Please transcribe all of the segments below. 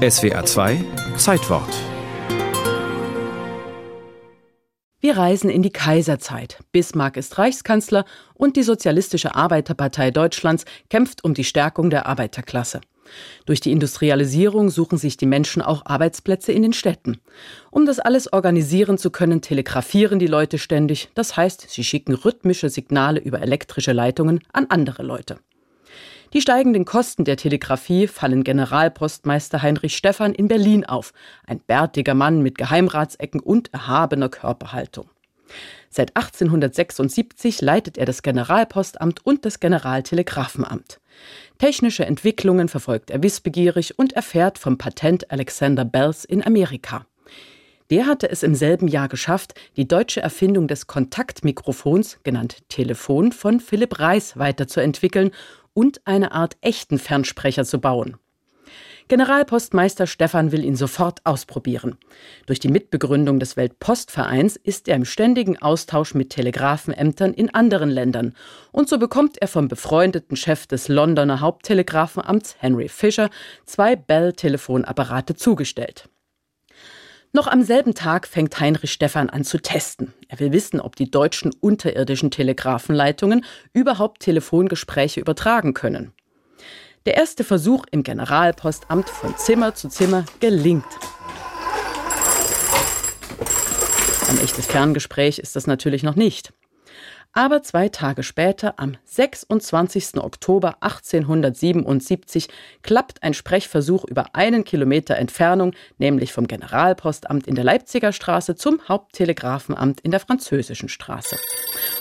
SWA 2 Zeitwort Wir reisen in die Kaiserzeit. Bismarck ist Reichskanzler und die Sozialistische Arbeiterpartei Deutschlands kämpft um die Stärkung der Arbeiterklasse. Durch die Industrialisierung suchen sich die Menschen auch Arbeitsplätze in den Städten. Um das alles organisieren zu können, telegrafieren die Leute ständig. Das heißt, sie schicken rhythmische Signale über elektrische Leitungen an andere Leute. Die steigenden Kosten der Telegrafie fallen Generalpostmeister Heinrich Stephan in Berlin auf, ein bärtiger Mann mit Geheimratsecken und erhabener Körperhaltung. Seit 1876 leitet er das Generalpostamt und das Generaltelegraphenamt. Technische Entwicklungen verfolgt er wissbegierig und erfährt vom Patent Alexander Bells in Amerika. Der hatte es im selben Jahr geschafft, die deutsche Erfindung des Kontaktmikrofons, genannt Telefon, von Philipp Reis weiterzuentwickeln und eine Art echten Fernsprecher zu bauen. Generalpostmeister Stefan will ihn sofort ausprobieren. Durch die Mitbegründung des Weltpostvereins ist er im ständigen Austausch mit Telegrafenämtern in anderen Ländern. Und so bekommt er vom befreundeten Chef des Londoner Haupttelegrafenamts Henry Fisher zwei Bell-Telefonapparate zugestellt. Noch am selben Tag fängt Heinrich Stephan an zu testen. Er will wissen, ob die deutschen unterirdischen Telegrafenleitungen überhaupt Telefongespräche übertragen können. Der erste Versuch im Generalpostamt von Zimmer zu Zimmer gelingt. Ein echtes Ferngespräch ist das natürlich noch nicht. Aber zwei Tage später, am 26. Oktober 1877, klappt ein Sprechversuch über einen Kilometer Entfernung, nämlich vom Generalpostamt in der Leipziger Straße zum Haupttelegrafenamt in der französischen Straße.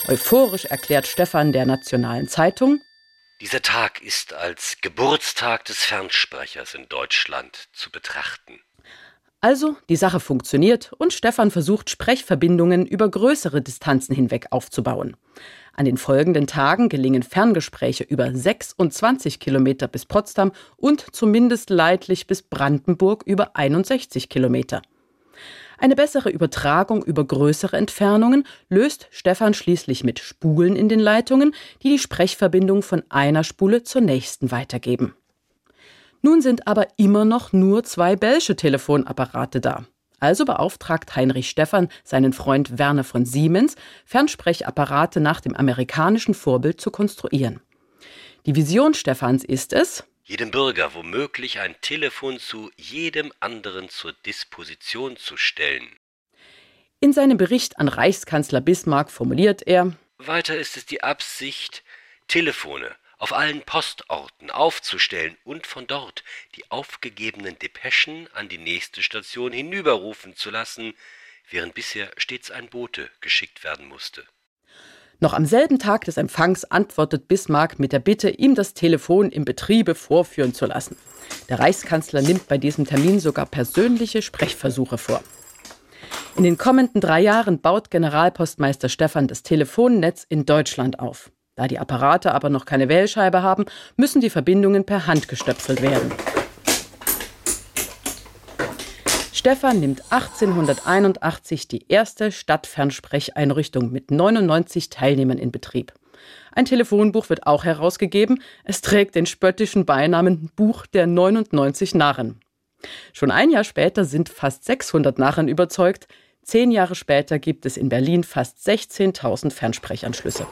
Euphorisch erklärt Stefan der Nationalen Zeitung, dieser Tag ist als Geburtstag des Fernsprechers in Deutschland zu betrachten. Also, die Sache funktioniert und Stefan versucht, Sprechverbindungen über größere Distanzen hinweg aufzubauen. An den folgenden Tagen gelingen Ferngespräche über 26 Kilometer bis Potsdam und zumindest leidlich bis Brandenburg über 61 Kilometer. Eine bessere Übertragung über größere Entfernungen löst Stefan schließlich mit Spulen in den Leitungen, die die Sprechverbindung von einer Spule zur nächsten weitergeben. Nun sind aber immer noch nur zwei Belsche Telefonapparate da. Also beauftragt Heinrich Stephan seinen Freund Werner von Siemens, Fernsprechapparate nach dem amerikanischen Vorbild zu konstruieren. Die Vision Stephans ist es, jedem Bürger womöglich ein Telefon zu jedem anderen zur Disposition zu stellen. In seinem Bericht an Reichskanzler Bismarck formuliert er Weiter ist es die Absicht, Telefone auf allen Postorten aufzustellen und von dort die aufgegebenen Depeschen an die nächste Station hinüberrufen zu lassen, während bisher stets ein Bote geschickt werden musste. Noch am selben Tag des Empfangs antwortet Bismarck mit der Bitte, ihm das Telefon im Betriebe vorführen zu lassen. Der Reichskanzler nimmt bei diesem Termin sogar persönliche Sprechversuche vor. In den kommenden drei Jahren baut Generalpostmeister Stephan das Telefonnetz in Deutschland auf. Da die Apparate aber noch keine Wählscheibe haben, müssen die Verbindungen per Hand gestöpselt werden. Stefan nimmt 1881 die erste Stadtfernsprecheinrichtung mit 99 Teilnehmern in Betrieb. Ein Telefonbuch wird auch herausgegeben. Es trägt den spöttischen Beinamen Buch der 99 Narren. Schon ein Jahr später sind fast 600 Narren überzeugt. Zehn Jahre später gibt es in Berlin fast 16.000 Fernsprechanschlüsse.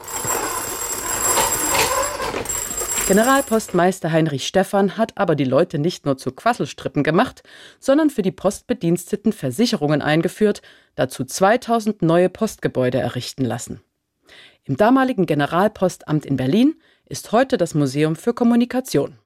Generalpostmeister Heinrich Stephan hat aber die Leute nicht nur zu Quasselstrippen gemacht, sondern für die Postbediensteten Versicherungen eingeführt, dazu 2000 neue Postgebäude errichten lassen. Im damaligen Generalpostamt in Berlin ist heute das Museum für Kommunikation.